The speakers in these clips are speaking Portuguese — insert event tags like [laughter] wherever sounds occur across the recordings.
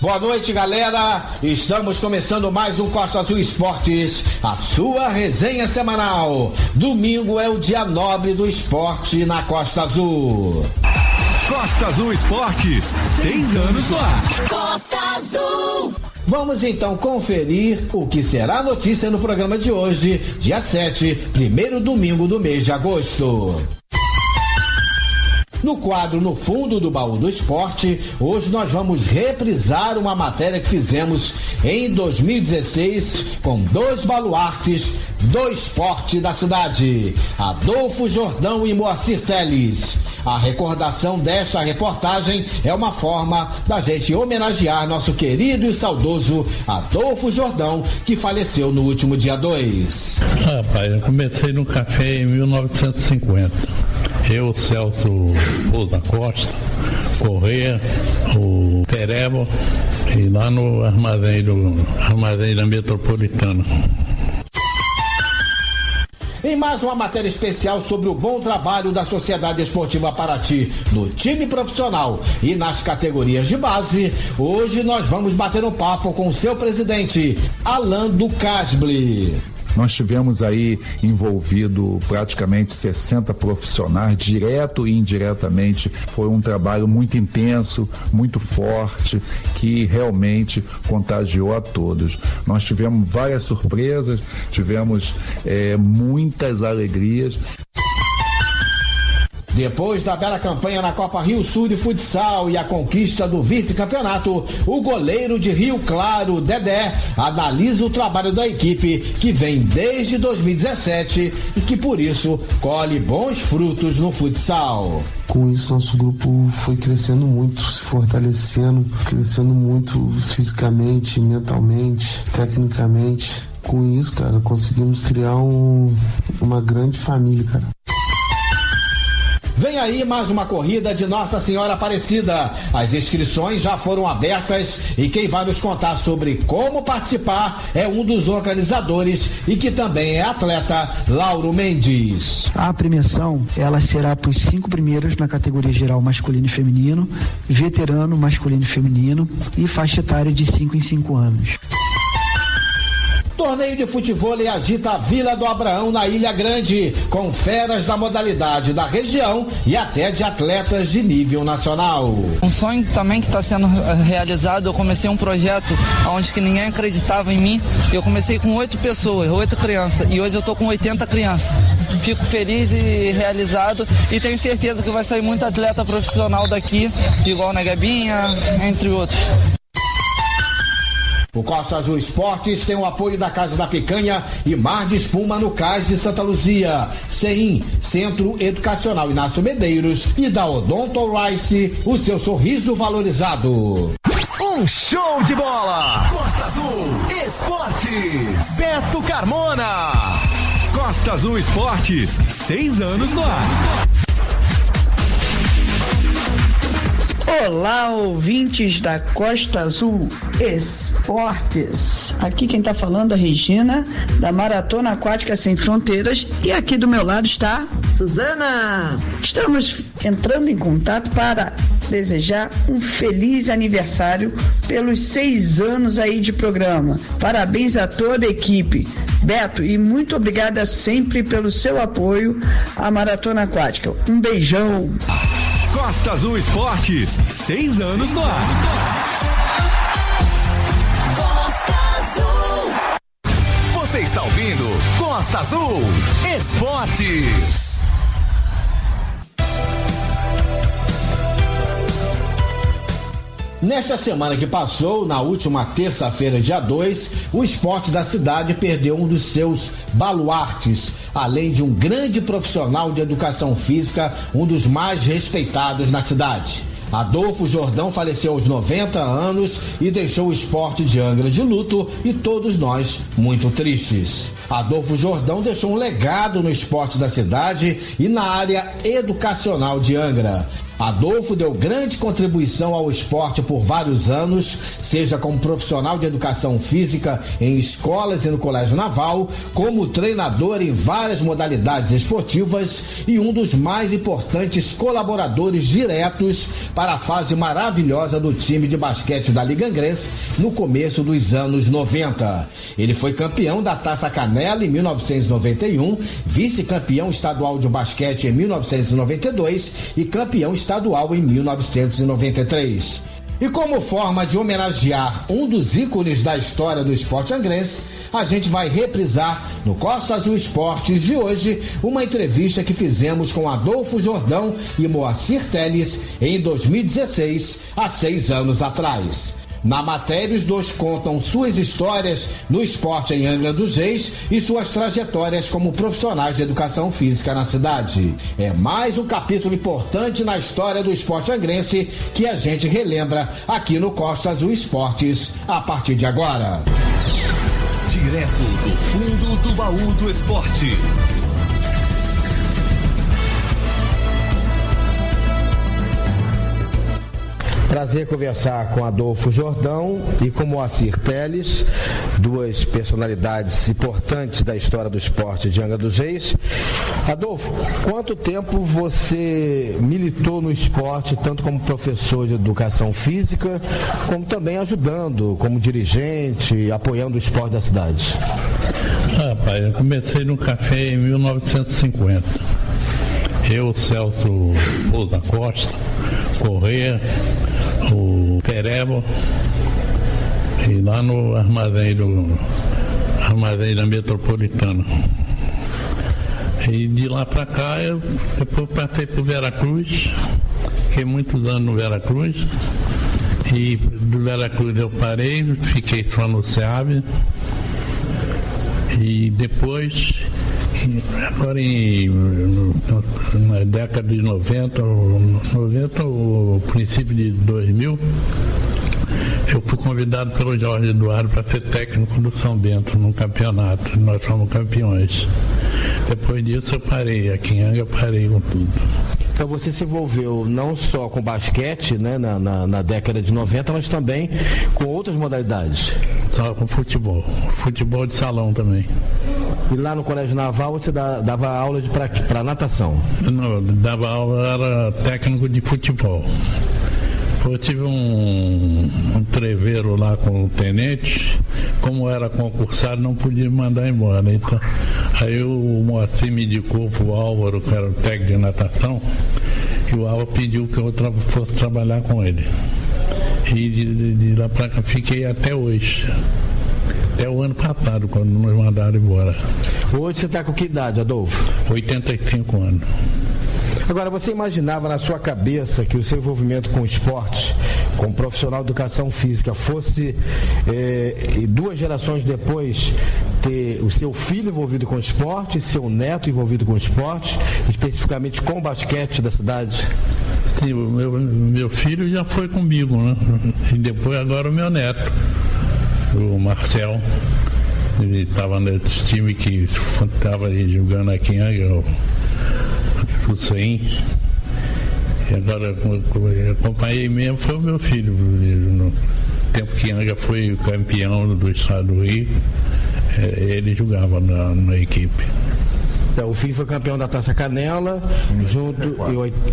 Boa noite, galera. Estamos começando mais um Costa Azul Esportes, a sua resenha semanal. Domingo é o dia nobre do esporte na Costa Azul. Costa Azul Esportes, seis anos no ar. Costa Azul. Vamos então conferir o que será notícia no programa de hoje, dia 7, primeiro domingo do mês de agosto. No quadro No Fundo do Baú do Esporte, hoje nós vamos reprisar uma matéria que fizemos em 2016 com dois baluartes do esporte da cidade, Adolfo Jordão e Moacir Teles. A recordação desta reportagem é uma forma da gente homenagear nosso querido e saudoso Adolfo Jordão, que faleceu no último dia 2. Rapaz, eu comecei no café em 1950. Eu, Celso Pousa Costa, Correia, o Pereba e lá no armazém, do, armazém da Metropolitana. Em mais uma matéria especial sobre o bom trabalho da Sociedade Esportiva Paraty no time profissional e nas categorias de base, hoje nós vamos bater um papo com seu presidente, Alan Ducasble. Nós tivemos aí envolvido praticamente 60 profissionais, direto e indiretamente. Foi um trabalho muito intenso, muito forte, que realmente contagiou a todos. Nós tivemos várias surpresas, tivemos é, muitas alegrias. Depois da bela campanha na Copa Rio Sul de Futsal e a conquista do vice-campeonato, o goleiro de Rio Claro, Dedé, analisa o trabalho da equipe que vem desde 2017 e que por isso colhe bons frutos no futsal. Com isso, nosso grupo foi crescendo muito, se fortalecendo, crescendo muito fisicamente, mentalmente, tecnicamente. Com isso, cara, conseguimos criar um, uma grande família, cara. Vem aí mais uma corrida de Nossa Senhora Aparecida. As inscrições já foram abertas e quem vai nos contar sobre como participar é um dos organizadores e que também é atleta, Lauro Mendes. A premiação ela será para os cinco primeiros na categoria geral masculino e feminino, veterano masculino e feminino e faixa etária de 5 em 5 anos. Torneio de futebol agita a Vila do Abraão na Ilha Grande, com feras da modalidade da região e até de atletas de nível nacional. Um sonho também que está sendo realizado, eu comecei um projeto onde que ninguém acreditava em mim. Eu comecei com oito pessoas, oito crianças, e hoje eu estou com 80 crianças. Fico feliz e realizado e tenho certeza que vai sair muito atleta profissional daqui, igual na Gabinha, entre outros. O Costa Azul Esportes tem o apoio da Casa da Picanha e Mar de Espuma no Cais de Santa Luzia, CEIM, Centro Educacional Inácio Medeiros e da Odonto Rice, o seu sorriso valorizado. Um show de bola! Costa Azul Esportes. Beto Carmona. Costa Azul Esportes, seis anos no ar. Olá, ouvintes da Costa Azul Esportes. Aqui quem está falando é a Regina, da Maratona Aquática Sem Fronteiras. E aqui do meu lado está. Suzana! Estamos entrando em contato para desejar um feliz aniversário pelos seis anos aí de programa. Parabéns a toda a equipe. Beto, e muito obrigada sempre pelo seu apoio à Maratona Aquática. Um beijão. Costa Azul Esportes, seis anos no ar. Você está ouvindo Costa Azul Esportes. Nesta semana que passou, na última terça-feira, dia 2, o esporte da cidade perdeu um dos seus baluartes, além de um grande profissional de educação física, um dos mais respeitados na cidade. Adolfo Jordão faleceu aos 90 anos e deixou o esporte de Angra de luto e todos nós muito tristes. Adolfo Jordão deixou um legado no esporte da cidade e na área educacional de Angra. Adolfo deu grande contribuição ao esporte por vários anos, seja como profissional de educação física em escolas e no Colégio Naval, como treinador em várias modalidades esportivas e um dos mais importantes colaboradores diretos para a fase maravilhosa do time de basquete da Liga Angrense no começo dos anos 90. Ele foi campeão da Taça Canela em 1991, vice-campeão estadual de basquete em 1992 e campeão estadual estadual em 1993. E como forma de homenagear um dos ícones da história do esporte angrense, a gente vai reprisar no Costa Azul Esportes de hoje uma entrevista que fizemos com Adolfo Jordão e Moacir Teles em 2016, há seis anos atrás. Na matéria, os dois contam suas histórias no esporte em Angra dos Reis e suas trajetórias como profissionais de educação física na cidade. É mais um capítulo importante na história do esporte angrense que a gente relembra aqui no Costa Azul Esportes a partir de agora. Direto do fundo do baú do esporte. Prazer conversar com Adolfo Jordão e com Moacir Teles, duas personalidades importantes da história do esporte de Angra dos Reis. Adolfo, quanto tempo você militou no esporte, tanto como professor de educação física, como também ajudando como dirigente, apoiando o esporte da cidade? Rapaz, eu comecei no café em 1950. Eu, Celso Pousa Costa, Correia, o Pereba e lá no armazém do armazém da metropolitana. E de lá para cá eu depois passei por Veracruz, fiquei muitos anos no Veracruz. E do Veracruz eu parei, fiquei só no SEAB. E depois Agora em, na década de 90, 90 o princípio de 2000, eu fui convidado pelo Jorge Eduardo para ser técnico do São Bento no campeonato. Nós fomos campeões. Depois disso eu parei, aqui em Anga eu parei com tudo. Então você se envolveu não só com basquete né, na, na, na, década de 90, mas também com outras modalidades. Só com futebol. Futebol de salão também. E lá no Colégio Naval você dava aula para natação? Não, dava aula, era técnico de futebol. Eu tive um, um treveiro lá com o tenente, como era concursado, não podia me mandar embora. Então, aí o Moacir me indicou para o Álvaro, que era o técnico de natação, e o Álvaro pediu que eu tra fosse trabalhar com ele. E de, de, de lá para cá fiquei até hoje. Até o ano passado, quando nos mandaram embora. Hoje você está com que idade, Adolfo? 85 anos. Agora, você imaginava na sua cabeça que o seu envolvimento com o esporte, com profissional de educação física, fosse eh, duas gerações depois ter o seu filho envolvido com esporte, seu neto envolvido com esporte, especificamente com o basquete da cidade? Sim, meu, meu filho já foi comigo, né? E depois agora o meu neto, o Marcel. Ele estava nesse time que estava jogando aqui em Angra, o 100. E agora acompanhei mesmo, foi o meu filho. No tempo que Anga foi campeão do estado do Rio, é, ele jogava na, na equipe. Então, o FIM foi campeão da Taça Canela, junto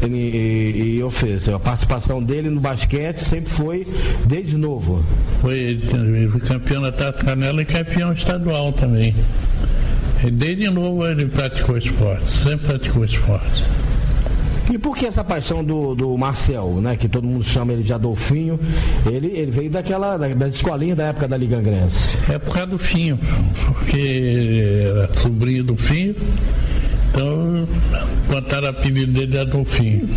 e, e, e eu fiz. A participação dele no basquete sempre foi desde novo. Foi, ele foi campeão da Taça Canela e campeão estadual também. E desde novo ele praticou esporte, sempre praticou esporte. E por que essa paixão do, do Marcel, né? Que todo mundo chama ele de Adolfinho. Ele, ele veio daquela, da, das escolinhas da época da Liga Angrense. É por causa do Finho, porque era sobrinho do Finho. Então, botaram o apelido dele de Adolfinho.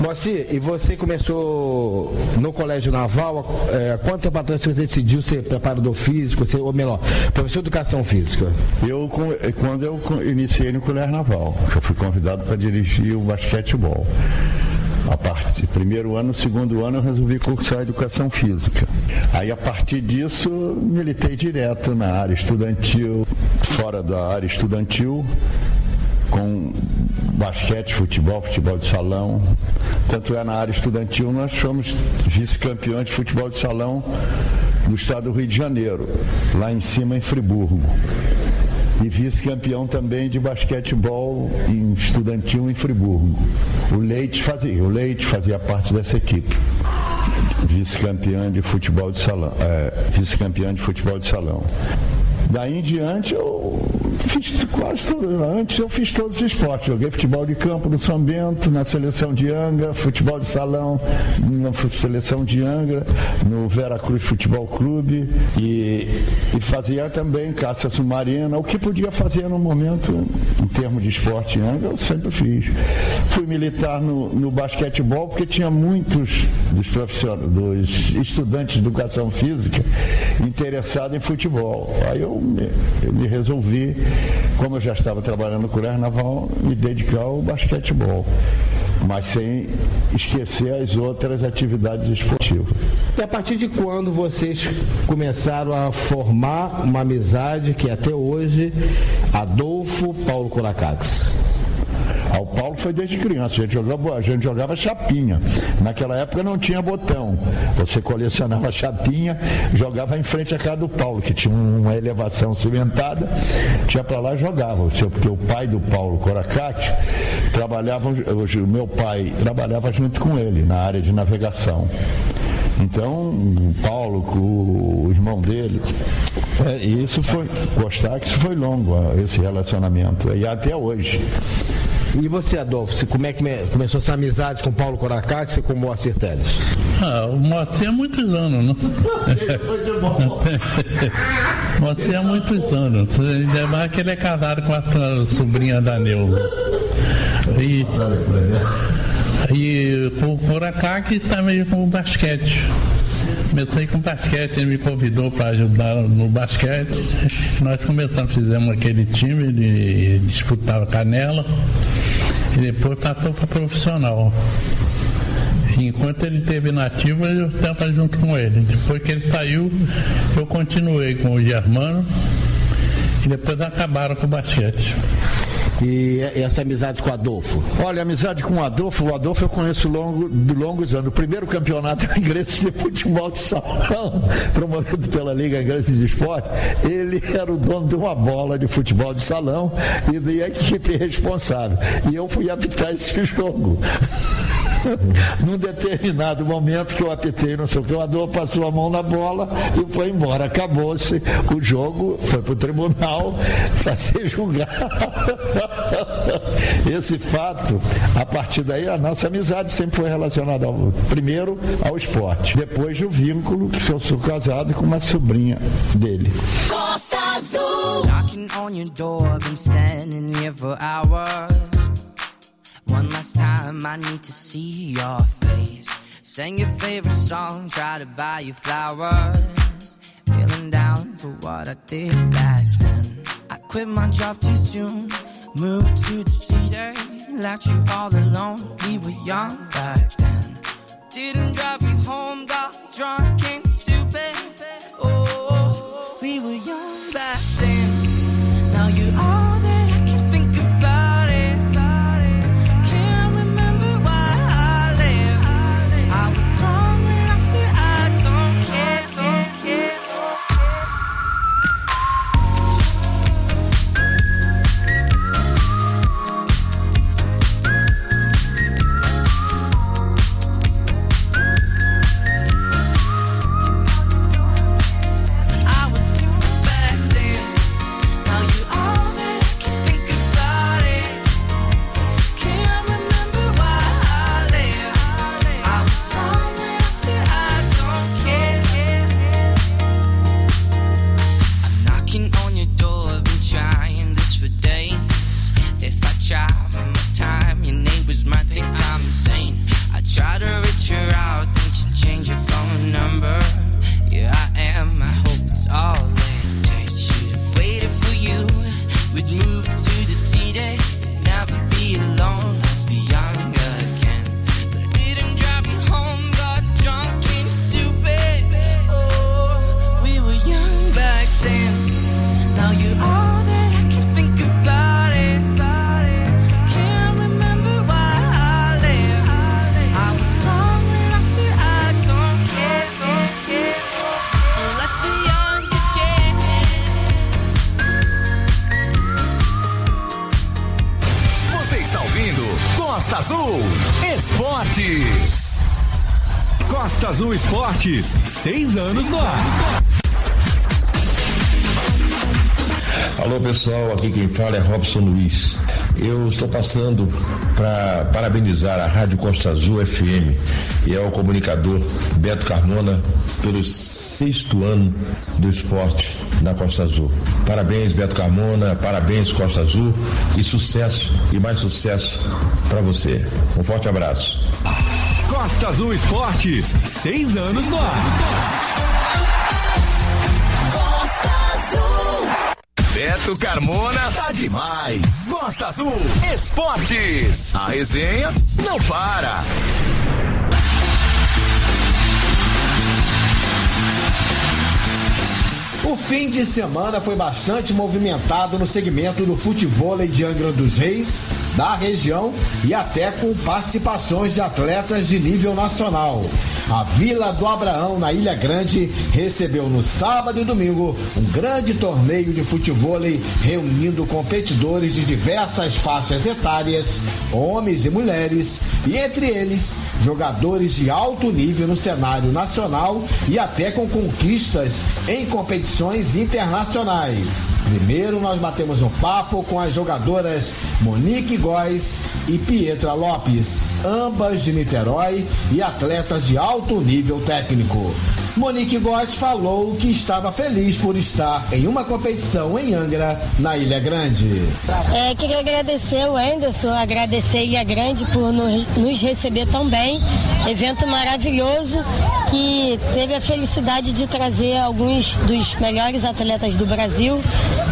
Moacir, e você começou no Colégio Naval, é, quanto tempo atrás você decidiu ser preparador físico, ser, ou melhor, professor de educação física? Eu, quando eu iniciei no Colégio Naval, eu fui convidado para dirigir o basquetebol. A partir primeiro ano, segundo ano, eu resolvi cursar educação física. Aí a partir disso, militei direto na área estudantil, fora da área estudantil, com basquete, futebol, futebol de salão. Tanto é na área estudantil, nós fomos vice-campeões de futebol de salão do estado do Rio de Janeiro, lá em cima em Friburgo. E vice-campeão também de basquetebol em estudantil em Friburgo. O Leite fazia, o Leite fazia parte dessa equipe. Vice-campeão de futebol de salão. É, vice-campeão de futebol de salão. Daí em diante eu fiz quase. Antes eu fiz todos os esportes. Joguei futebol de campo no São Bento, na seleção de Angra, futebol de salão na seleção de Angra, no Veracruz Futebol Clube e, e fazia também caça submarina. O que podia fazer no momento, em termos de esporte em Angra, eu sempre fiz. Fui militar no, no basquetebol porque tinha muitos dos profissionais, dos estudantes de educação física interessados em futebol. Aí eu me, eu me resolvi, como eu já estava trabalhando no Colégio Naval, me dedicar ao basquetebol, mas sem esquecer as outras atividades esportivas. E a partir de quando vocês começaram a formar uma amizade que até hoje, Adolfo Paulo Curacax? Ao Paulo foi desde criança, a gente, jogava, a gente jogava chapinha. Naquela época não tinha botão. Você colecionava [laughs] chapinha, jogava em frente à casa do Paulo, que tinha uma elevação cimentada, tinha para lá e jogava. Porque o pai do Paulo Coracate trabalhava, o meu pai trabalhava junto com ele na área de navegação. Então, o Paulo, o irmão dele, é, isso foi, gostar que isso foi longo, esse relacionamento, e até hoje. E você, Adolfo, como é que começou essa amizade com Paulo Coracate e com o Moacir Teles? Ah, o Moacir há muitos anos, né? [laughs] Moacir há muitos anos. Ainda mais que ele é casado com a sobrinha da Neuza. E, e com o Coracate também com o basquete. Comecei com basquete, ele me convidou para ajudar no basquete. Nós começamos, fizemos aquele time, ele disputava canela e depois passou para profissional. Enquanto ele esteve nativo, eu estava junto com ele. Depois que ele saiu, eu continuei com o Germano e depois acabaram com o basquete. E essa amizade com o Adolfo? Olha, amizade com o Adolfo, o Adolfo eu conheço longo, de longos anos. O primeiro campeonato [laughs] inglês de futebol de salão, promovido pela Liga Inglesa de Esporte, ele era o dono de uma bola de futebol de salão e da equipe responsável. E eu fui apitar esse [laughs] jogo. [laughs] Num determinado momento que eu apitei, não sei o que, o Adolfo passou a mão na bola e foi embora. Acabou-se o jogo, foi para o tribunal [laughs] para ser julgado. [laughs] Esse fato, a partir daí, a nossa amizade sempre foi relacionada ao, primeiro ao esporte, depois o vínculo que eu sou casado com uma sobrinha dele. Costa Azul. Knocking on your door, been standing here for hours. One last time, I need to see your face. Sing your favorite song, try to buy you flowers. Feeling down for what I did back then. I quit my job too soon, moved to the city, left you all alone. We were young back then. Didn't drive you home, got drunk and Azul Esportes, seis anos no ar. Alô pessoal, aqui quem fala é Robson Luiz. Eu estou passando para parabenizar a Rádio Costa Azul FM e ao comunicador Beto Carmona pelo sexto ano do esporte na Costa Azul. Parabéns, Beto Carmona, parabéns, Costa Azul e sucesso e mais sucesso para você. Um forte abraço. Costa Azul Esportes, seis anos no ar. Beto Carmona tá demais. Costa Azul Esportes. A resenha não para. O fim de semana foi bastante movimentado no segmento do futebol de Angra dos Reis, da região e até com participações de atletas de nível nacional. A Vila do Abraão, na Ilha Grande, recebeu no sábado e domingo um grande torneio de futebol reunindo competidores de diversas faixas etárias, homens e mulheres, e entre eles jogadores de alto nível no cenário nacional e até com conquistas em competições internacionais. Primeiro nós batemos um papo com as jogadoras Monique Góes e Pietra Lopes, ambas de Niterói e atletas de alto nível técnico. Monique Góes falou que estava feliz por estar em uma competição em Angra, na Ilha Grande. É, queria agradecer o Anderson, agradecer a Ilha Grande por nos, receber tão bem. Evento maravilhoso que teve a felicidade de trazer alguns dos melhores atletas do Brasil,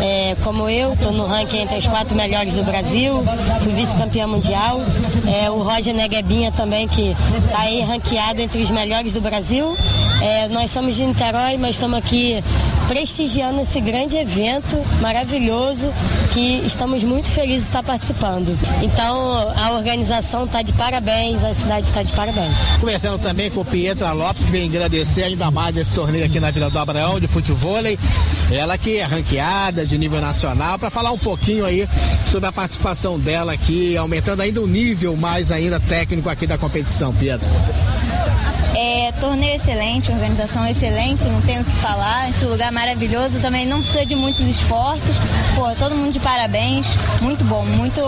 é, como eu, estou no ranking entre as quatro melhores do Brasil, fui vice-campeã mundial. É, o Roger Neguebinha também, que está aí ranqueado entre os melhores do Brasil. É, nós somos de Niterói, mas estamos aqui prestigiando esse grande evento maravilhoso que estamos muito felizes de estar participando. Então a organização está de parabéns, a cidade está de parabéns. Conversando também com Pietra Lopes, que vem agradecer ainda mais esse torneio aqui na Vila do Abraão de futebol. Ela que é ranqueada de nível nacional, para falar um pouquinho aí sobre a participação dela aqui, aumentando ainda o nível mais ainda técnico aqui da competição, Pietra. É, torneio excelente, organização excelente, não tenho o que falar. Esse lugar maravilhoso também não precisa de muitos esforços. Pô, todo mundo de parabéns. Muito bom, muito,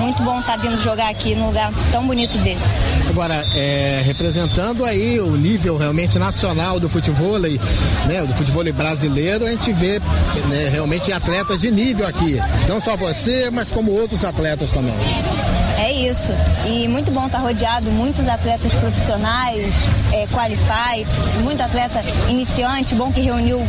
muito bom estar tá vindo jogar aqui num lugar tão bonito desse. Agora, é, representando aí o nível realmente nacional do futebol, né, do futebol brasileiro, a gente vê né, realmente atletas de nível aqui. Não só você, mas como outros atletas também. Isso. E muito bom estar rodeado, muitos atletas profissionais, é, qualify, muito atleta iniciante, bom que reuniu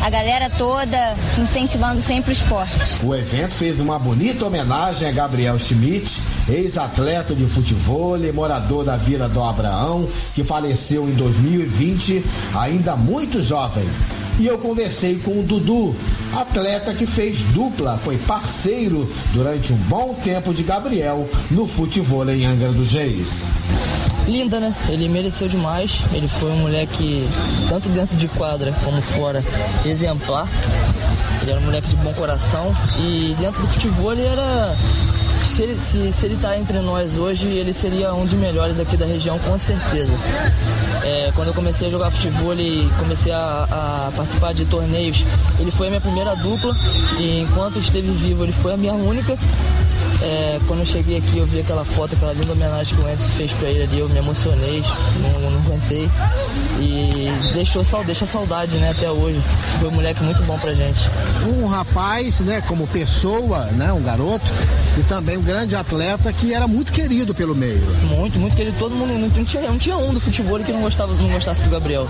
a galera toda, incentivando sempre o esporte. O evento fez uma bonita homenagem a Gabriel Schmidt, ex-atleta de futebol, morador da Vila do Abraão, que faleceu em 2020, ainda muito jovem. E eu conversei com o Dudu, atleta que fez dupla, foi parceiro durante um bom tempo de Gabriel no futebol em Angra dos Reis. Linda, né? Ele mereceu demais. Ele foi um moleque, tanto dentro de quadra como fora, exemplar. Ele era um moleque de bom coração e dentro do futebol ele era se ele, se, se ele tá entre nós hoje, ele seria um dos melhores aqui da região, com certeza. É, quando eu comecei a jogar futebol e comecei a, a, participar de torneios, ele foi a minha primeira dupla e enquanto esteve vivo, ele foi a minha única. É, quando eu cheguei aqui, eu vi aquela foto, aquela linda homenagem que o Enzo fez pra ele ali, eu me emocionei, não, não aguentei. E deixou, deixa saudade, né, até hoje. Foi um moleque muito bom pra gente. Um rapaz, né, como pessoa, né, um garoto, e também um grande atleta que era muito querido pelo meio. Muito, muito querido. Todo mundo, não tinha, não tinha um do futebol que não, gostava, não gostasse do Gabriel.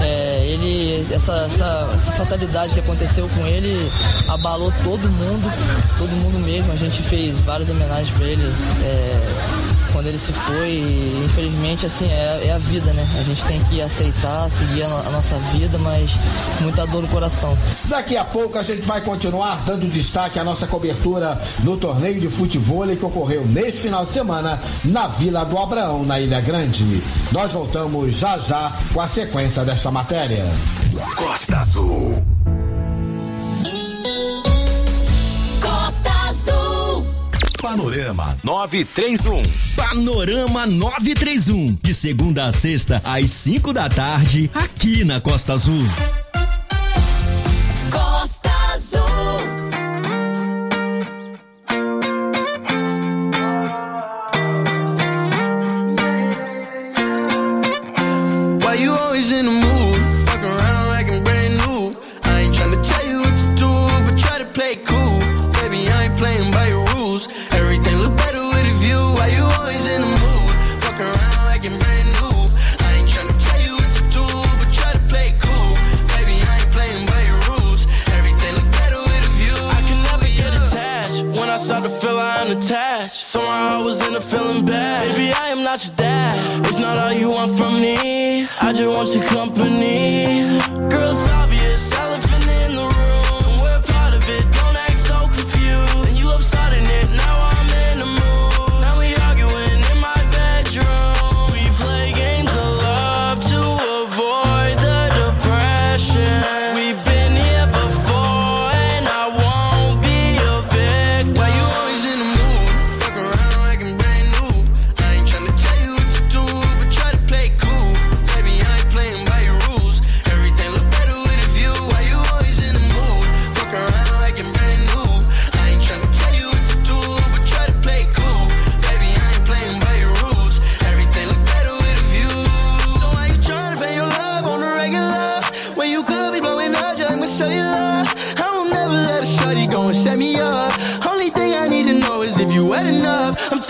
É, ele, essa, essa, essa fatalidade que aconteceu com ele abalou todo mundo, todo mundo mesmo. A gente fez várias homenagens para ele. É, quando ele se foi, infelizmente, assim, é, é, a vida, né? A gente tem que aceitar, seguir a, a, nossa vida, mas muita dor no coração. Daqui a pouco a gente vai continuar dando destaque à nossa cobertura no torneio de futebol que ocorreu neste final de semana na Vila do Abraão, na Ilha Grande. Nós voltamos já já com a sequência desta matéria. Costa Azul. Panorama 931. Panorama 931. De segunda a sexta, às 5 da tarde, aqui na Costa Azul.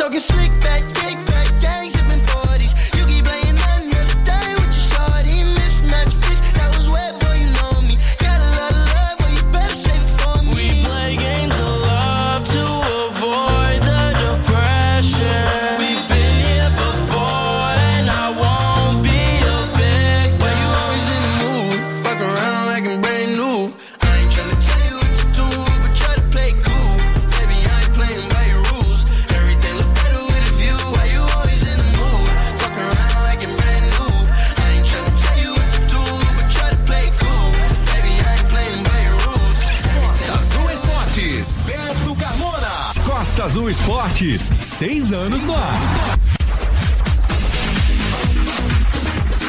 Talking slick back, kick Esportes, seis anos no ar.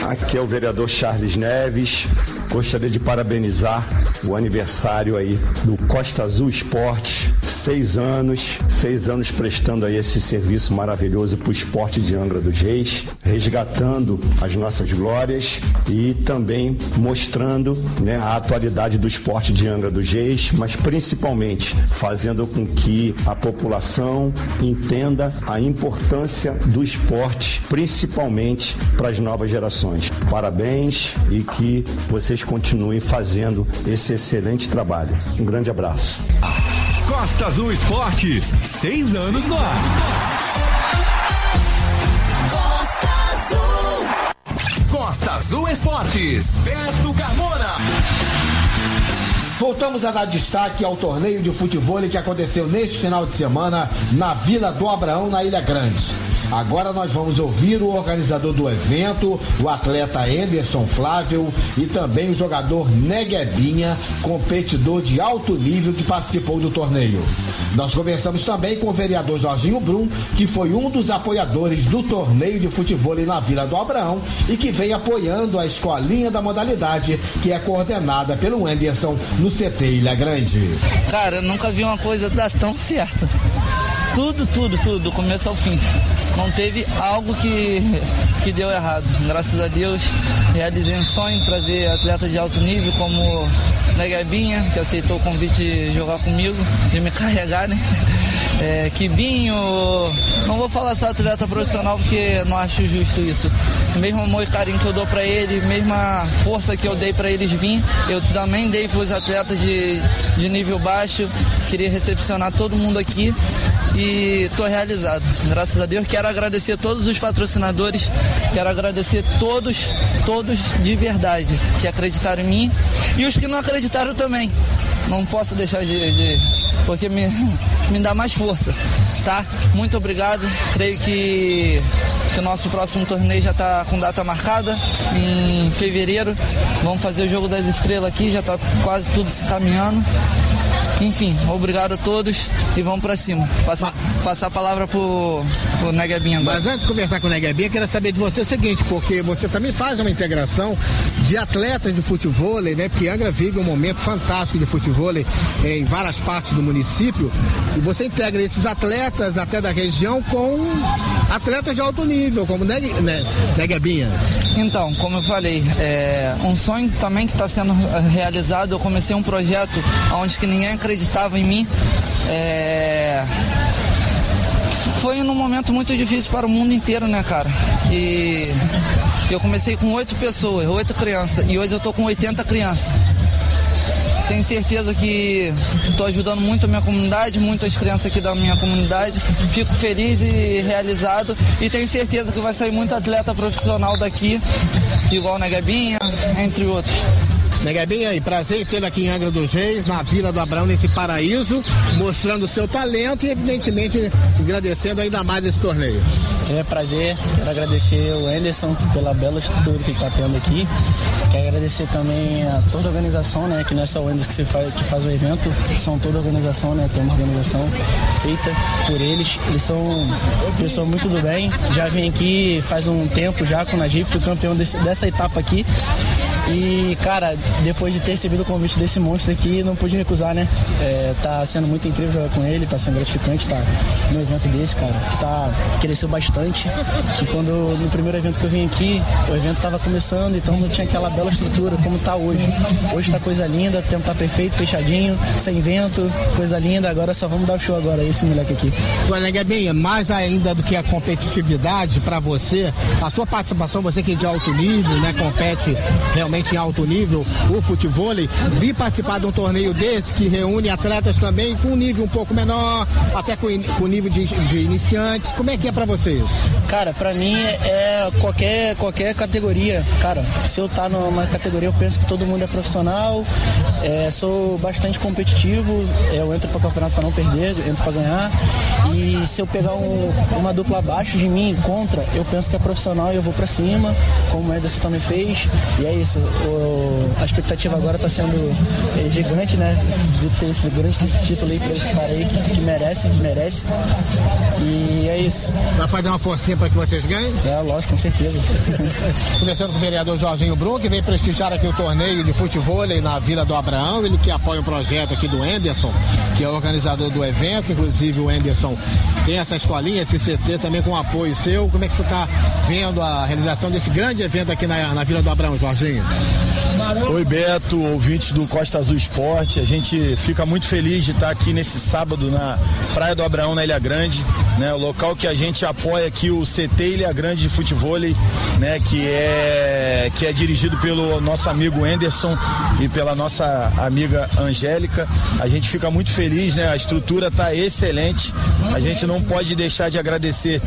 Aqui é o vereador Charles Neves. Gostaria de parabenizar o aniversário aí do Costa Azul Esporte. Seis anos, seis anos prestando aí esse serviço maravilhoso para o esporte de Angra dos Reis, resgatando as nossas glórias e também mostrando né, a atualidade do esporte de Angra dos Reis, mas principalmente fazendo com que a população entenda a importância do esporte, principalmente para as novas gerações. Parabéns e que vocês continuem fazendo esse excelente trabalho. Um grande abraço. Costa Azul Esportes, seis anos no ar. Costa Azul Esportes. Beto Carmona. Voltamos a dar destaque ao torneio de futebol que aconteceu neste final de semana na Vila do Abraão, na Ilha Grande. Agora nós vamos ouvir o organizador do evento, o atleta Anderson Flávio e também o jogador Neguebinha, competidor de alto nível que participou do torneio. Nós conversamos também com o vereador Jorginho Brum, que foi um dos apoiadores do torneio de futebol na Vila do Abraão e que vem apoiando a escolinha da modalidade, que é coordenada pelo Anderson no CT Ilha Grande. Cara, eu nunca vi uma coisa dar tão certo. Tudo, tudo, tudo, do começo ao fim. Não teve algo que, que deu errado. Graças a Deus, realizei um sonho, trazer atleta de alto nível como Negabinha, que aceitou o convite de jogar comigo, de me carregar, né? É, Kibinho, não vou falar só atleta profissional porque não acho justo isso. Mesmo amor e carinho que eu dou pra ele, mesma força que eu dei pra eles vir, eu também dei pros atletas de, de nível baixo. Queria recepcionar todo mundo aqui tô realizado. Graças a Deus, quero agradecer todos os patrocinadores, quero agradecer todos, todos de verdade, que acreditaram em mim e os que não acreditaram também. Não posso deixar de, de porque me, me dá mais força, tá? Muito obrigado. Creio que, que o nosso próximo torneio já está com data marcada em fevereiro. Vamos fazer o jogo das estrelas aqui, já está quase tudo se caminhando. Enfim, obrigado a todos e vamos pra cima. Passar, passar a palavra pro, pro Neguebinha agora. Mas antes de conversar com o Neguebinha, quero saber de você o seguinte, porque você também faz uma integração de atletas de futebol, né? Porque Angra vive um momento fantástico de futebol em várias partes do município. E você integra esses atletas até da região com atletas de alto nível, como Neg, né, Neguebinha. Então, como eu falei, é um sonho também que está sendo realizado. Eu comecei um projeto onde que ninguém acreditava em mim. É... Foi num momento muito difícil para o mundo inteiro, né, cara? E eu comecei com oito pessoas, oito crianças, e hoje eu tô com 80 crianças. Tenho certeza que estou ajudando muito a minha comunidade, muitas crianças aqui da minha comunidade. Fico feliz e realizado e tenho certeza que vai sair muito atleta profissional daqui, igual na Gabinha, entre outros. Negabinha, e prazer tê-lo aqui em Angra dos Reis, na Vila do Abrão, nesse paraíso, mostrando o seu talento e, evidentemente, agradecendo ainda mais esse torneio. É prazer, quero agradecer o Anderson pela bela estrutura que está tendo aqui. Quero agradecer também a toda a organização, né? Que não é só o Anderson que, faz, que faz o evento, são toda a organização, né? Tem uma organização feita por eles. Eles são pessoas muito do bem. Já vim aqui faz um tempo já com o Najib, fui campeão desse, dessa etapa aqui. E, cara, depois de ter recebido o convite desse monstro aqui, não pude me recusar, né? É, tá sendo muito incrível jogar com ele, tá sendo gratificante tá, no evento desse, cara. Tá, cresceu bastante. E quando no primeiro evento que eu vim aqui, o evento tava começando, então não tinha aquela bela estrutura como tá hoje. Hoje tá coisa linda, o tempo tá perfeito, fechadinho, sem vento, coisa linda. Agora só vamos dar o show agora, esse moleque aqui. Agora, Gabinha, mais ainda do que a competitividade para você, a sua participação, você que é de alto nível, né, compete realmente em alto nível, o futebol, vi participar de um torneio desse que reúne atletas também com um nível um pouco menor, até com, com nível de, de iniciantes. Como é que é para vocês? Cara, para mim é qualquer, qualquer categoria. Cara, se eu tá numa categoria, eu penso que todo mundo é profissional, é, sou bastante competitivo, eu entro para campeonato para não perder, entro para ganhar. E se eu pegar um, uma dupla abaixo de mim, contra, eu penso que é profissional e eu vou para cima, como o Ederson também fez. E é isso o, a expectativa agora está sendo é, gigante, né? De ter esse grande título aí para esse cara aí que, que merece, que merece. E é isso. Vai fazer uma forcinha para que vocês ganhem? É, lógico, com certeza. [laughs] Conversando com o vereador Jorginho Brum, que vem prestigiar aqui o torneio de futebol na Vila do Abraão, ele que apoia o projeto aqui do Anderson, que é o organizador do evento, inclusive o Anderson tem essa escolinha, esse CT também com apoio seu. Como é que você está vendo a realização desse grande evento aqui na, na Vila do Abraão, Jorginho? Oi, Beto, ouvintes do Costa Azul Esporte. A gente fica muito feliz de estar aqui nesse sábado na Praia do Abraão, na Ilha Grande, né? O local que a gente apoia aqui, o CT Ilha Grande de Futebol, né? Que é, que é dirigido pelo nosso amigo Anderson e pela nossa amiga Angélica. A gente fica muito feliz, né? A estrutura está excelente. A gente não pode deixar de agradecer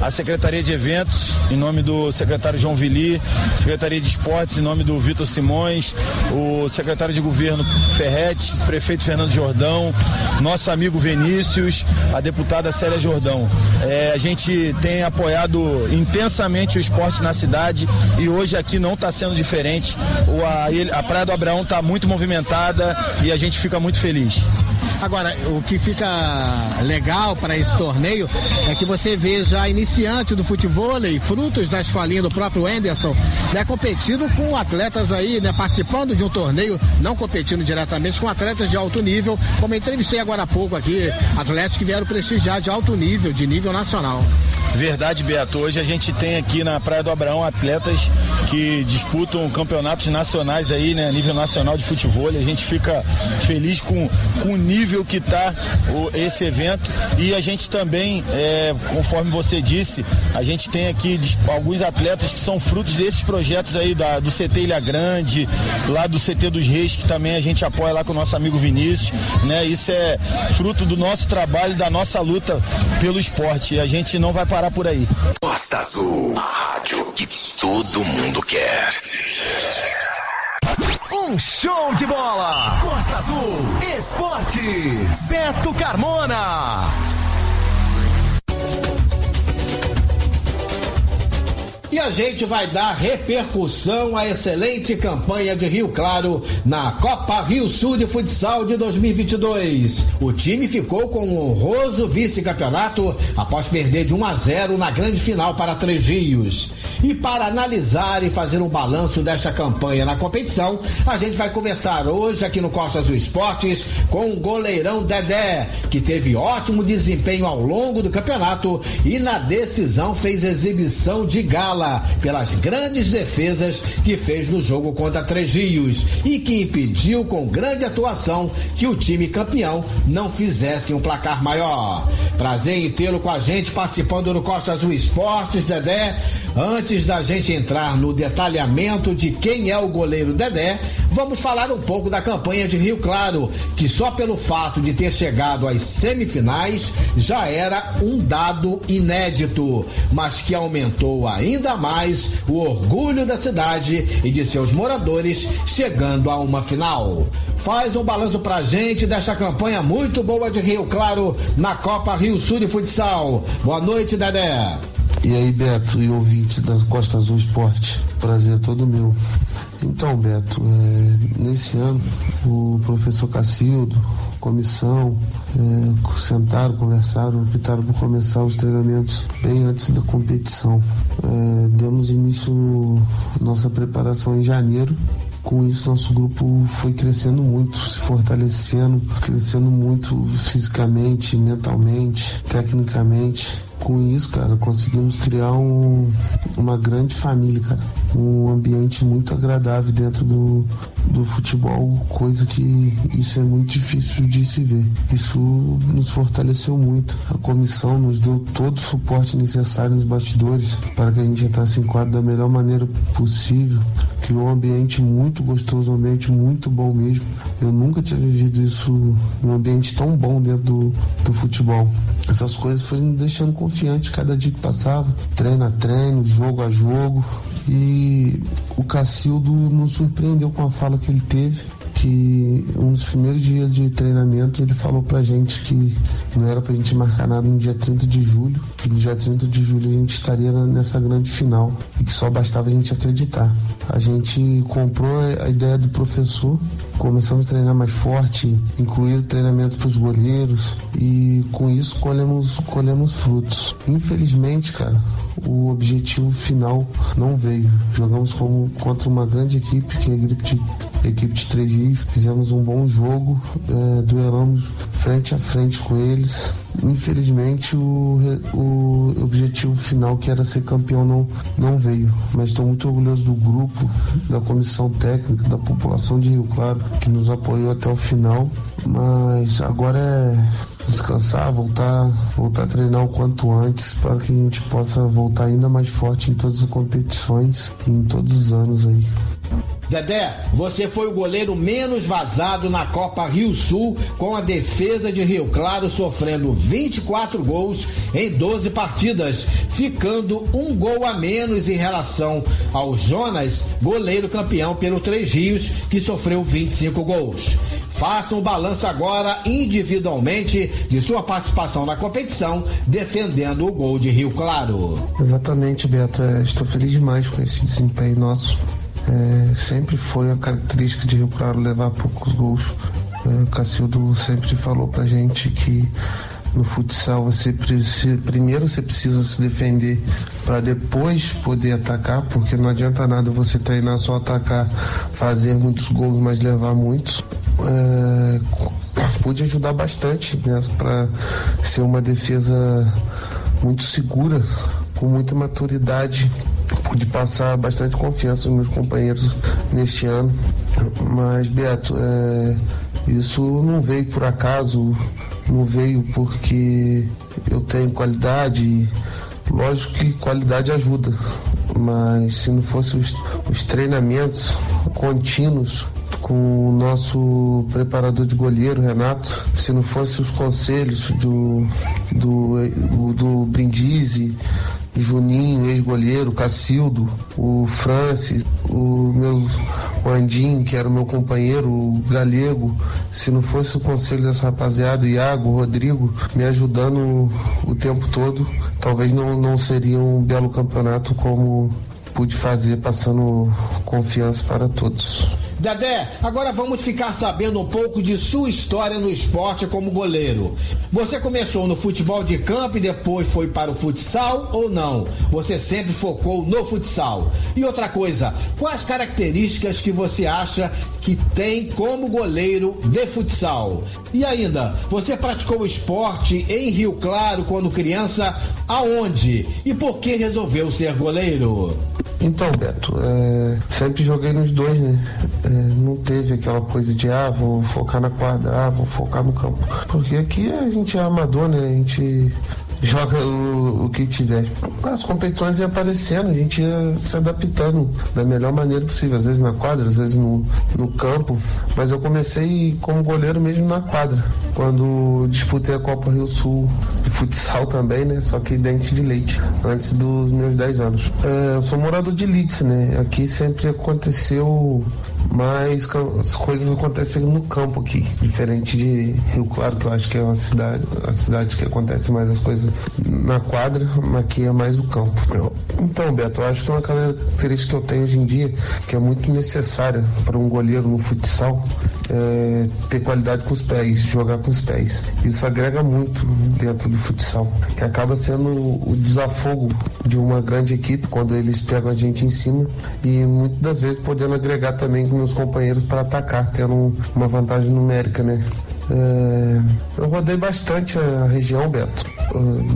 a Secretaria de Eventos, em nome do secretário João Vili, Secretaria de Esportes, em nome do Vitor Simões, o secretário de governo Ferretti, prefeito Fernando Jordão, nosso amigo Vinícius, a deputada Célia Jordão. É, a gente tem apoiado intensamente o esporte na cidade e hoje aqui não está sendo diferente. O, a, a Praia do Abraão está muito movimentada e a gente fica muito feliz. Agora, o que fica legal para esse torneio é que você vê já iniciante do futebol, frutos da escolinha do próprio Anderson, né, competindo com atletas aí, né, participando de um torneio, não competindo diretamente com atletas de alto nível, como entrevistei agora há pouco aqui, atletas que vieram prestigiar de alto nível, de nível nacional. Verdade, Beto. Hoje a gente tem aqui na Praia do Abraão atletas que disputam campeonatos nacionais aí, né? Nível nacional de futebol. A gente fica feliz com, com o nível que está esse evento. E a gente também, é, conforme você disse, a gente tem aqui alguns atletas que são frutos desses projetos aí da, do CT Ilha Grande, lá do CT dos Reis, que também a gente apoia lá com o nosso amigo Vinícius. Né? Isso é fruto do nosso trabalho, da nossa luta pelo esporte. E a gente não vai parar por aí. Costa Azul, a rádio que todo mundo quer. Um show de bola! Costa Azul Esportes. Beto Carmona. E a gente vai dar repercussão à excelente campanha de Rio Claro na Copa Rio Sul de Futsal de 2022. O time ficou com um honroso vice-campeonato após perder de 1 a 0 na grande final para Três Rios. E para analisar e fazer um balanço desta campanha na competição, a gente vai conversar hoje aqui no Costa Azul Esportes com o goleirão Dedé, que teve ótimo desempenho ao longo do campeonato e na decisão fez exibição de pelas grandes defesas que fez no jogo contra Três Rios e que impediu com grande atuação que o time campeão não fizesse um placar maior. Prazer em tê-lo com a gente participando do Costa Azul Esportes, Dedé. Antes da gente entrar no detalhamento de quem é o goleiro Dedé, vamos falar um pouco da campanha de Rio Claro, que só pelo fato de ter chegado às semifinais já era um dado inédito, mas que aumentou ainda mais o orgulho da cidade e de seus moradores chegando a uma final. Faz um balanço pra gente desta campanha muito boa de Rio Claro na Copa Rio Sul de Futsal. Boa noite, Dedé. E aí, Beto e ouvintes da Costa Azul Esporte, prazer todo meu. Então, Beto, é, nesse ano, o professor Cacildo, comissão, é, sentaram, conversaram, optaram por começar os treinamentos bem antes da competição. É, demos início nossa preparação em janeiro com isso nosso grupo foi crescendo muito, se fortalecendo, crescendo muito fisicamente, mentalmente, tecnicamente com isso, cara, conseguimos criar um, uma grande família, cara. Um ambiente muito agradável dentro do, do futebol, coisa que isso é muito difícil de se ver. Isso nos fortaleceu muito. A comissão nos deu todo o suporte necessário nos bastidores para que a gente entrasse em quadro da melhor maneira possível. Criou um ambiente muito gostoso, um ambiente muito bom mesmo. Eu nunca tinha vivido isso, um ambiente tão bom dentro do, do futebol. Essas coisas foram deixando cada dia que passava, treino a treino, jogo a jogo. E o Cacildo nos surpreendeu com a fala que ele teve que um dos primeiros dias de treinamento ele falou pra gente que não era pra gente marcar nada no dia 30 de julho, que no dia 30 de julho a gente estaria nessa grande final e que só bastava a gente acreditar. A gente comprou a ideia do professor, começamos a treinar mais forte, incluir treinamento para os goleiros e com isso colhemos, colhemos frutos. Infelizmente, cara, o objetivo final não veio. Jogamos como, contra uma grande equipe, que é a equipe de, a equipe de 3 fizemos um bom jogo, é, duelamos frente a frente com eles. Infelizmente, o, o objetivo final, que era ser campeão, não, não veio. Mas estou muito orgulhoso do grupo, da comissão técnica, da população de Rio Claro, que nos apoiou até o final. Mas agora é descansar, voltar, voltar a treinar o quanto antes para que a gente possa voltar ainda mais forte em todas as competições, em todos os anos aí. Dedé, você foi o goleiro menos vazado na Copa Rio Sul, com a defesa de Rio Claro sofrendo 24 gols em 12 partidas, ficando um gol a menos em relação ao Jonas, goleiro campeão pelo Três Rios, que sofreu 25 gols. Faça um balanço agora individualmente de sua participação na competição, defendendo o gol de Rio Claro. Exatamente, Beto. É, estou feliz demais com esse desempenho nosso. É, sempre foi a característica de Rio Claro levar poucos gols. É, Cacildo sempre falou pra gente que no futsal você precisa, primeiro você precisa se defender para depois poder atacar, porque não adianta nada você treinar só atacar, fazer muitos gols, mas levar muitos. É, pude ajudar bastante né, para ser uma defesa muito segura, com muita maturidade pude passar bastante confiança aos meus companheiros neste ano. Mas, Beto, é, isso não veio por acaso, não veio porque eu tenho qualidade. Lógico que qualidade ajuda, mas se não fosse os, os treinamentos contínuos com o nosso preparador de goleiro, Renato, se não fosse os conselhos do, do, do, Brindisi, Juninho, ex-goleiro, Cacildo, o Francis, o meu o Andim, que era o meu companheiro, o Galego, se não fosse o conselho dessa rapaziada, o Iago, o Rodrigo, me ajudando o tempo todo, talvez não, não seria um belo campeonato como pude fazer, passando confiança para todos. Dedé, agora vamos ficar sabendo um pouco de sua história no esporte como goleiro. Você começou no futebol de campo e depois foi para o futsal ou não? Você sempre focou no futsal. E outra coisa, quais características que você acha que tem como goleiro de futsal? E ainda, você praticou esporte em Rio Claro quando criança? Aonde? E por que resolveu ser goleiro? Então, Beto, é, sempre joguei nos dois, né? É, não teve aquela coisa de, ah, vou focar na quadra, ah, vou focar no campo. Porque aqui a gente é amador, né? A gente joga o, o que tiver. As competições iam aparecendo, a gente ia se adaptando da melhor maneira possível, às vezes na quadra, às vezes no, no campo, mas eu comecei como goleiro mesmo na quadra, quando disputei a Copa Rio Sul de futsal também, né? Só que dente de leite, antes dos meus 10 anos. É, eu sou morador de Leeds, né? Aqui sempre aconteceu mais as coisas acontecem no campo aqui, diferente de Rio Claro, que eu acho que é uma cidade, a cidade que acontece mais as coisas na quadra, aqui é mais o campo. Então, Beto, eu acho que uma característica que eu tenho hoje em dia, que é muito necessária para um goleiro no futsal, é ter qualidade com os pés, jogar com os pés. Isso agrega muito dentro do futsal, que acaba sendo o desafogo de uma grande equipe quando eles pegam a gente em cima e muitas das vezes podendo agregar também com meus companheiros para atacar, tendo uma vantagem numérica, né? É, eu rodei bastante a região, Beto,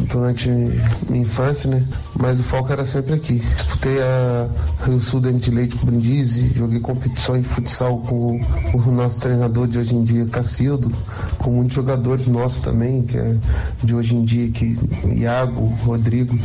durante minha infância, né? Mas o foco era sempre aqui. Disputei a Rio Sul Dente de Leite com Brindisi, joguei competições de futsal com o nosso treinador de hoje em dia, Cacildo, com muitos jogadores nossos também, que é de hoje em dia, que Iago, Rodrigo.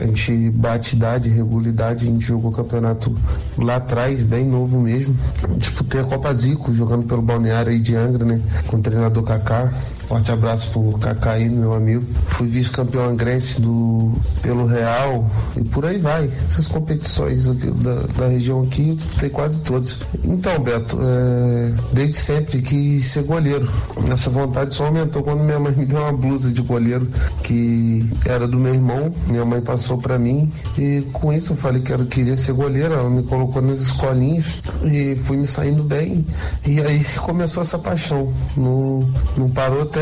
A gente bate idade, regularidade, a gente jogou campeonato lá atrás, bem novo mesmo. Disputei a Copa Zico, jogando pelo balneário aí de Angra, né? Com o treinador do Kaká. Forte abraço pro Kaká aí, meu amigo. Fui vice-campeão angrense do, pelo Real e por aí vai. Essas competições da, da região aqui, tem quase todas. Então, Beto, é, desde sempre quis ser goleiro. Essa vontade só aumentou quando minha mãe me deu uma blusa de goleiro que era do meu irmão. Minha mãe passou para mim e com isso eu falei que eu queria ser goleiro. Ela me colocou nas escolinhas e fui me saindo bem. E aí começou essa paixão. Não, não parou até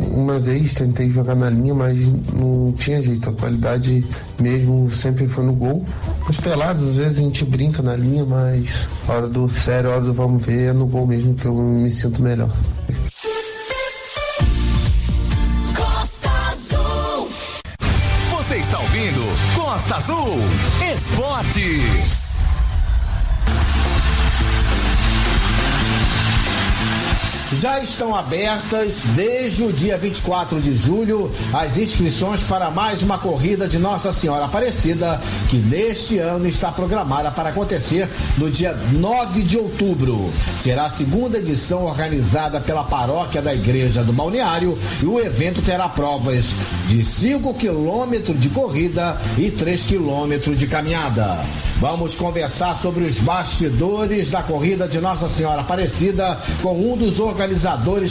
uma vez, tentei jogar na linha, mas não tinha jeito. A qualidade mesmo sempre foi no gol. Os pelados, às vezes a gente brinca na linha, mas a hora do sério, a hora do vamos ver, é no gol mesmo que eu me sinto melhor. Costa Azul. Você está ouvindo Costa Azul Esportes. Já estão abertas desde o dia 24 de julho as inscrições para mais uma corrida de Nossa Senhora Aparecida, que neste ano está programada para acontecer no dia 9 de outubro. Será a segunda edição organizada pela paróquia da Igreja do Balneário e o evento terá provas de 5 quilômetros de corrida e 3 quilômetros de caminhada. Vamos conversar sobre os bastidores da corrida de Nossa Senhora Aparecida com um dos organizadores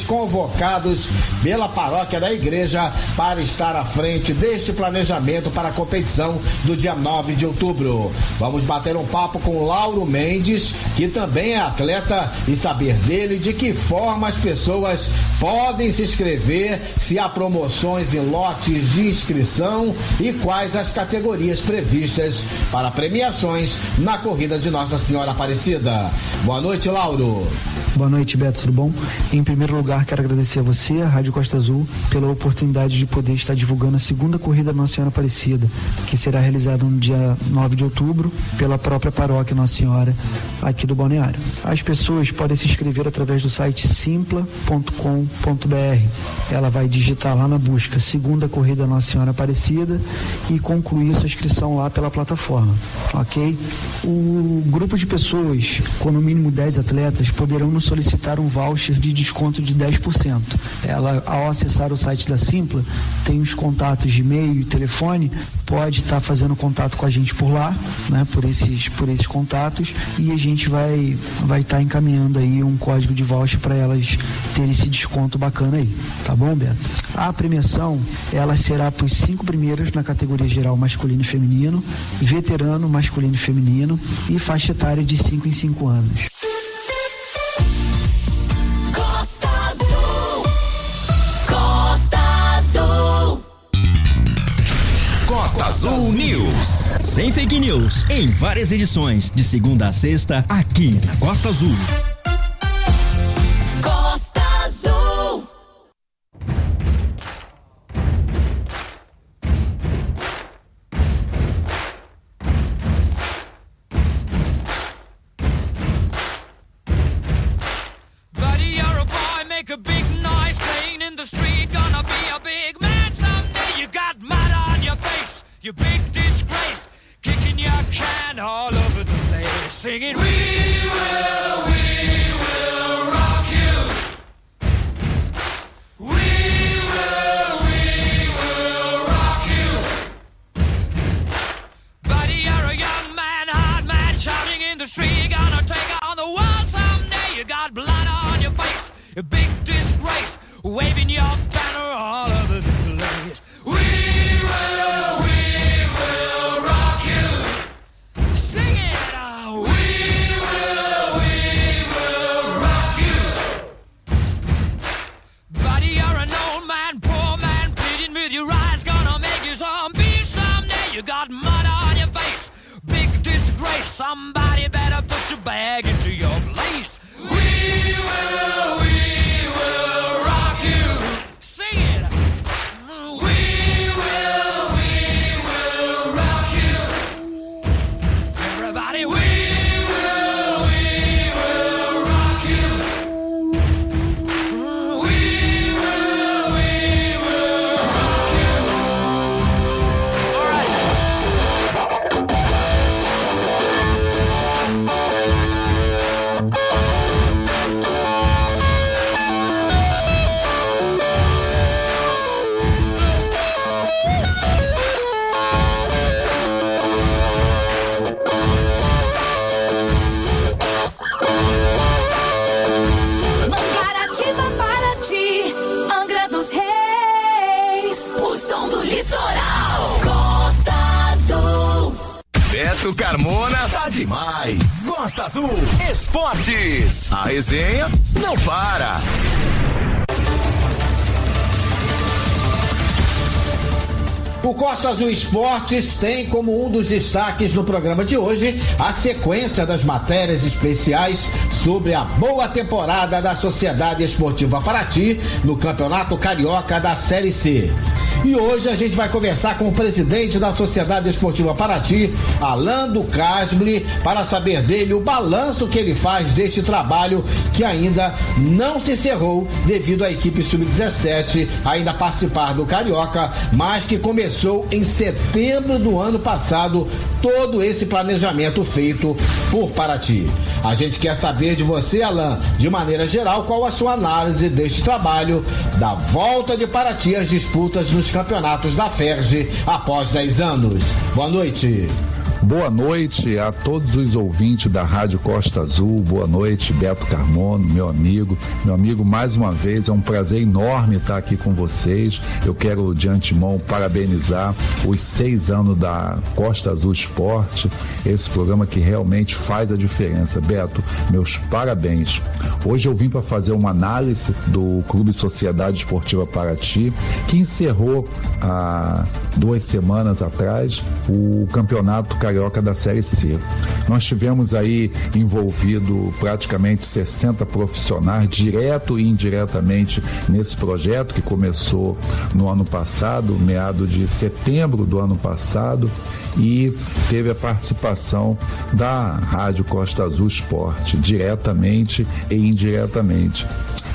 convocados pela paróquia da igreja para estar à frente deste planejamento para a competição do dia 9 de outubro. Vamos bater um papo com Lauro Mendes, que também é atleta, e saber dele de que forma as pessoas podem se inscrever, se há promoções em lotes de inscrição e quais as categorias previstas para premiações na corrida de Nossa Senhora Aparecida. Boa noite, Lauro. Boa noite, Beto, tudo bom? Em primeiro lugar, quero agradecer a você, a Rádio Costa Azul, pela oportunidade de poder estar divulgando a segunda corrida Nossa Senhora Aparecida, que será realizada no dia 9 de outubro pela própria paróquia Nossa Senhora aqui do Balneário. As pessoas podem se inscrever através do site simpla.com.br. Ela vai digitar lá na busca Segunda Corrida Nossa Senhora Aparecida e concluir sua inscrição lá pela plataforma, ok? O grupo de pessoas, com no mínimo 10 atletas, poderão nos solicitar um voucher de desconto de 10%. Ela, ao acessar o site da Simpla, tem os contatos de e-mail e telefone, pode estar fazendo contato com a gente por lá, né, por esses, por esses contatos, e a gente vai vai estar encaminhando aí um código de voucher para elas terem esse desconto bacana aí, tá bom, Beto? A premiação, ela será para os cinco primeiros na categoria geral masculino e feminino, veterano masculino e feminino e faixa etária de 5 em 5 anos. Costa Azul News. Sem fake news, em várias edições, de segunda a sexta, aqui na Costa Azul. Costa Azul Esportes tem como um dos destaques no programa de hoje a sequência das matérias especiais sobre a boa temporada da Sociedade Esportiva Paraty no Campeonato Carioca da Série C. E hoje a gente vai conversar com o presidente da Sociedade Esportiva Paraty, Alain do Casble, para saber dele o balanço que ele faz deste trabalho que ainda não se encerrou devido à equipe sub-17 ainda participar do Carioca, mas que começou em setembro do ano passado todo esse planejamento feito por Paraty. A gente quer saber de você, Alain, de maneira geral, qual a sua análise deste trabalho, da volta de Paraty às disputas nos campeonatos da FERJ após 10 anos. Boa noite. Boa noite a todos os ouvintes da Rádio Costa Azul. Boa noite, Beto Carmono, meu amigo. Meu amigo, mais uma vez, é um prazer enorme estar aqui com vocês. Eu quero, de antemão, parabenizar os seis anos da Costa Azul Esporte, esse programa que realmente faz a diferença. Beto, meus parabéns. Hoje eu vim para fazer uma análise do Clube Sociedade Esportiva Paraty, que encerrou há duas semanas atrás o campeonato carioca da Série C. Nós tivemos aí envolvido praticamente 60 profissionais, direto e indiretamente, nesse projeto que começou no ano passado, meado de setembro do ano passado, e teve a participação da Rádio Costa Azul Esporte, diretamente e indiretamente.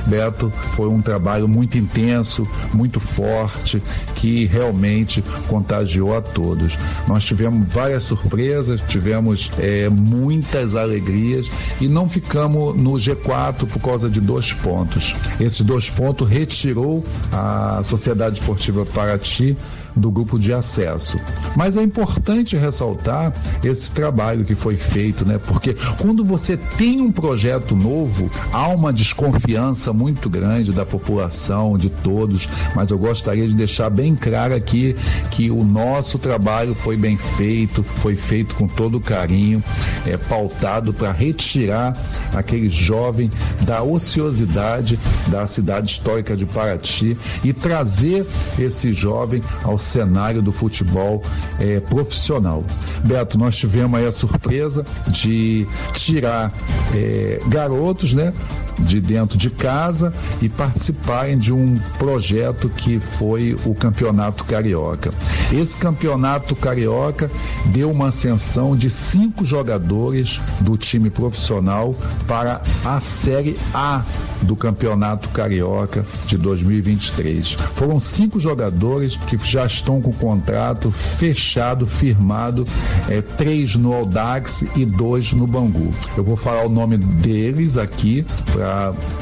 Beto, foi um trabalho muito intenso, muito forte, que realmente contagiou a todos. Nós tivemos várias surpresas, tivemos é, muitas alegrias e não ficamos no G4 por causa de dois pontos. Esses dois pontos retirou a Sociedade Esportiva Paraty do grupo de acesso. Mas é importante ressaltar esse trabalho que foi feito, né? Porque quando você tem um projeto novo, há uma desconfiança muito grande da população, de todos, mas eu gostaria de deixar bem claro aqui que o nosso trabalho foi bem feito, foi feito com todo carinho, é pautado para retirar aquele jovem da ociosidade da cidade histórica de Paraty e trazer esse jovem ao cenário do futebol é, profissional. Beto, nós tivemos aí a surpresa de tirar é, garotos, né? De dentro de casa e participarem de um projeto que foi o Campeonato Carioca. Esse Campeonato Carioca deu uma ascensão de cinco jogadores do time profissional para a Série A do Campeonato Carioca de 2023. Foram cinco jogadores que já estão com o contrato fechado, firmado, é, três no Audax e dois no Bangu. Eu vou falar o nome deles aqui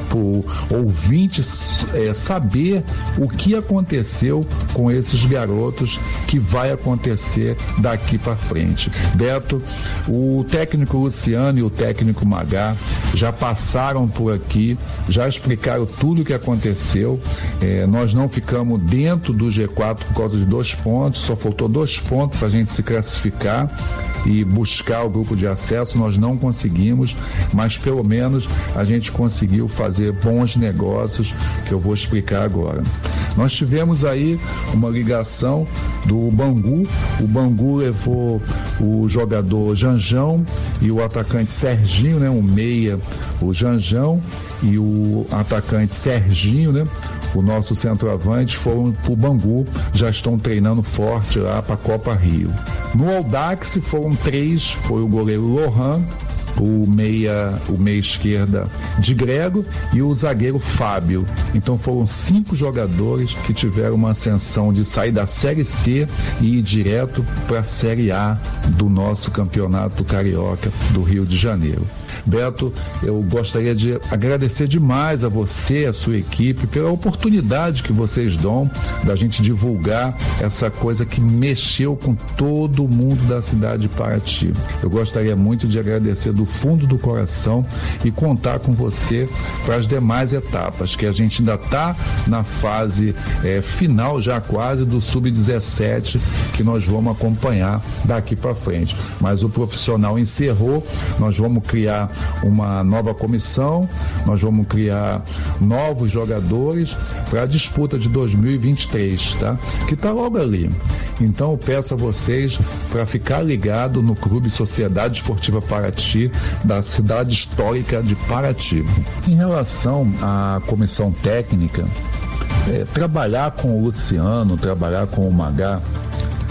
para o ouvinte é, saber o que aconteceu com esses garotos que vai acontecer daqui para frente. Beto, o técnico Luciano e o técnico Magá já passaram por aqui, já explicaram tudo o que aconteceu. É, nós não ficamos dentro do G4 por causa de dois pontos, só faltou dois pontos para a gente se classificar e buscar o grupo de acesso. Nós não conseguimos, mas pelo menos a gente conseguiu fazer bons negócios que eu vou explicar agora. Nós tivemos aí uma ligação do Bangu. O Bangu levou o jogador Janjão e o atacante Serginho, né? O meia, o Janjão e o atacante Serginho, né? O nosso centroavante foram para o Bangu, já estão treinando forte lá para a Copa Rio. No Audax foram três, foi o goleiro Lohan, o meia, o meia esquerda de Grego e o zagueiro Fábio. Então foram cinco jogadores que tiveram uma ascensão de sair da Série C e ir direto para a Série A do nosso campeonato carioca do Rio de Janeiro. Beto, eu gostaria de agradecer demais a você, a sua equipe, pela oportunidade que vocês dão da gente divulgar essa coisa que mexeu com todo mundo da cidade de Paraty. Eu gostaria muito de agradecer do fundo do coração e contar com você para as demais etapas, que a gente ainda está na fase é, final, já quase, do Sub-17, que nós vamos acompanhar daqui para frente. Mas o profissional encerrou, nós vamos criar uma nova comissão, nós vamos criar novos jogadores para a disputa de 2023, tá? Que está logo ali. Então eu peço a vocês para ficar ligado no Clube Sociedade Esportiva Paraty, da cidade histórica de Paraty. Em relação à comissão técnica, é, trabalhar com o Luciano, trabalhar com o Magá,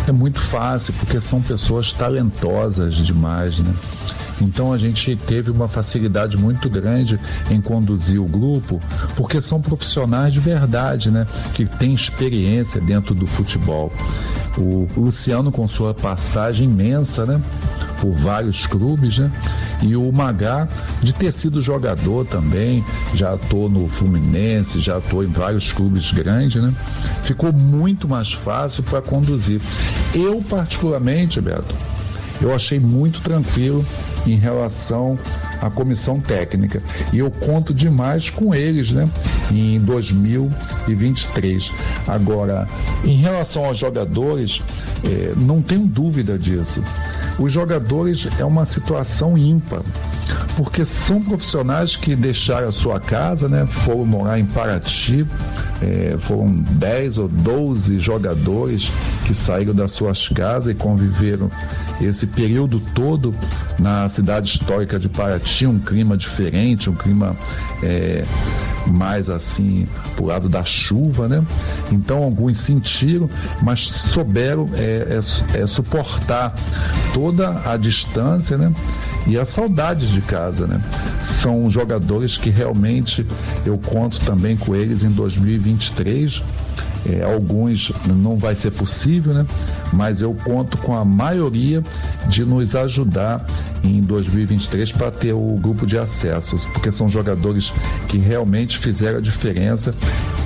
é muito fácil, porque são pessoas talentosas demais, né? Então a gente teve uma facilidade muito grande em conduzir o grupo, porque são profissionais de verdade, né? Que têm experiência dentro do futebol. O Luciano, com sua passagem imensa, né? Por vários clubes, né? E o Magá, de ter sido jogador também, já atuou no Fluminense, já atuou em vários clubes grandes, né? Ficou muito mais fácil para conduzir. Eu, particularmente, Beto, eu achei muito tranquilo em relação à comissão técnica. E eu conto demais com eles, né? Em 2023. Agora, em relação aos jogadores, eh, não tenho dúvida disso. Os jogadores é uma situação ímpar, porque são profissionais que deixaram a sua casa, né? Foram morar em Paraty, eh, foram 10 ou 12 jogadores que saíram das suas casas e conviveram esse período todo na cidade histórica de Paraty, um clima diferente, um clima é, mais assim pro lado da chuva, né? Então alguns sentiram, mas souberam é, é, é suportar toda a distância, né? E a saudade de casa, né? São jogadores que realmente eu conto também com eles em 2023. É, alguns não vai ser possível, né? Mas eu conto com a maioria de nos ajudar em 2023 para ter o grupo de acessos, porque são jogadores que realmente fizeram a diferença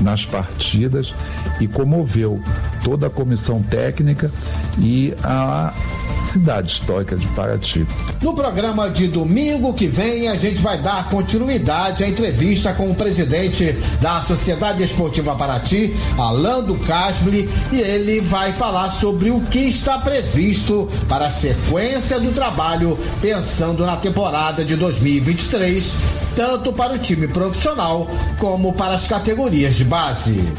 nas partidas e comoveu toda a comissão técnica e a cidade histórica de Paraty. No programa de domingo que vem, a gente vai dar continuidade à entrevista com o presidente da Sociedade Esportiva Paraty, Alando Casble, e ele vai falar sobre o que está previsto para a sequência do trabalho, pensando na temporada de 2023, tanto para o time profissional como para as categorias de base.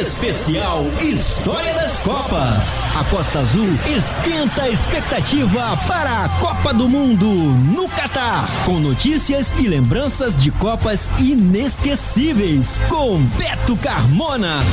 Especial História das Copas. A Costa Azul esquenta a expectativa para a Copa do Mundo no Catar. Com notícias e lembranças de Copas inesquecíveis. Com Beto Carmona.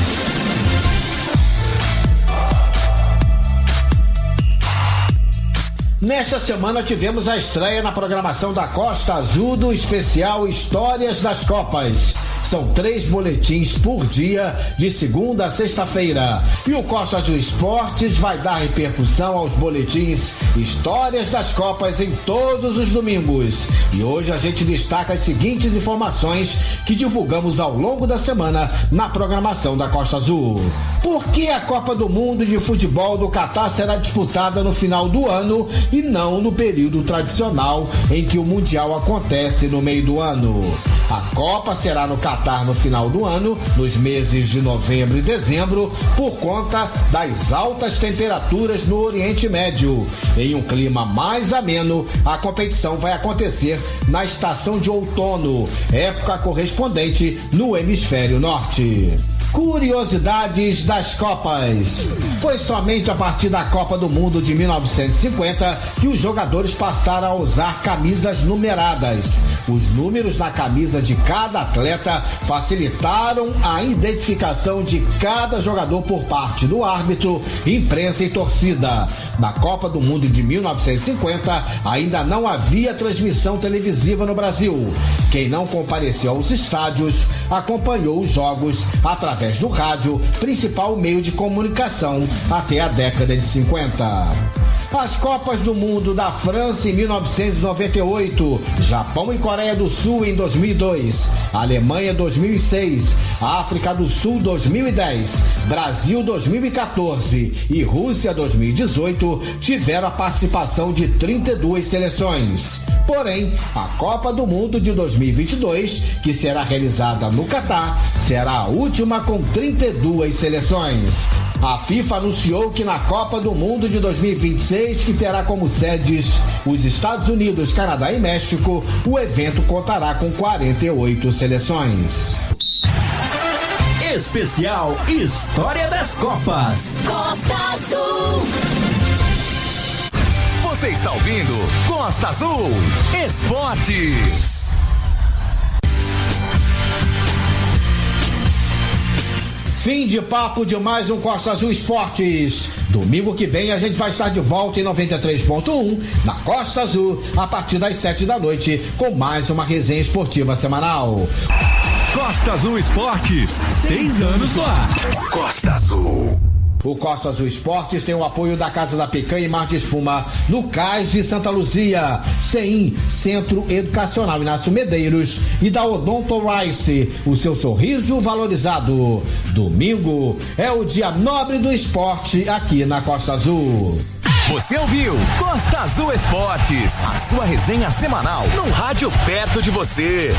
Nesta semana tivemos a estreia na programação da Costa Azul do especial Histórias das Copas. São três boletins por dia, de segunda a sexta-feira. E o Costa Azul Esportes vai dar repercussão aos boletins Histórias das Copas em todos os domingos. E hoje a gente destaca as seguintes informações que divulgamos ao longo da semana na programação da Costa Azul. Por que a Copa do Mundo de Futebol do Catar será disputada no final do ano e não no período tradicional em que o Mundial acontece no meio do ano? A Copa será no Catar no final do ano, nos meses de novembro e dezembro, por conta das altas temperaturas no Oriente Médio. Em um clima mais ameno, a competição vai acontecer na estação de outono, época correspondente no hemisfério norte. Curiosidades das Copas. Foi somente a partir da Copa do Mundo de 1950 que os jogadores passaram a usar camisas numeradas. Os números na camisa de cada atleta facilitaram a identificação de cada jogador por parte do árbitro, imprensa e torcida. Na Copa do Mundo de 1950 ainda não havia transmissão televisiva no Brasil. Quem não compareceu aos estádios acompanhou os jogos através do rádio, principal meio de comunicação até a década de 50. As Copas do Mundo da França em 1998, Japão e Coreia do Sul em 2002, Alemanha 2006, África do Sul 2010, Brasil 2014 e Rússia 2018 tiveram a participação de 32 seleções. Porém, a Copa do Mundo de 2022, que será realizada no Catar, será a última com 32 seleções. A FIFA anunciou que na Copa do Mundo de 2026, que terá como sedes os Estados Unidos, Canadá e México, o evento contará com 48 seleções. Especial História das Copas. Costa Azul. Você está ouvindo Costa Azul Esportes. Fim de papo de mais um Costa Azul Esportes. Domingo que vem a gente vai estar de volta em 93.1 na Costa Azul a partir das 7 da noite com mais uma resenha esportiva semanal. Costa Azul Esportes, seis anos no ar. Costa Azul. O Costa Azul Esportes tem o apoio da Casa da Picanha e Mar de Espuma, no Cais de Santa Luzia, CEIM, Centro Educacional Inácio Medeiros e da Odonto Rice, o seu sorriso valorizado. Domingo é o dia nobre do esporte aqui na Costa Azul. Você ouviu Costa Azul Esportes, a sua resenha semanal num rádio perto de você.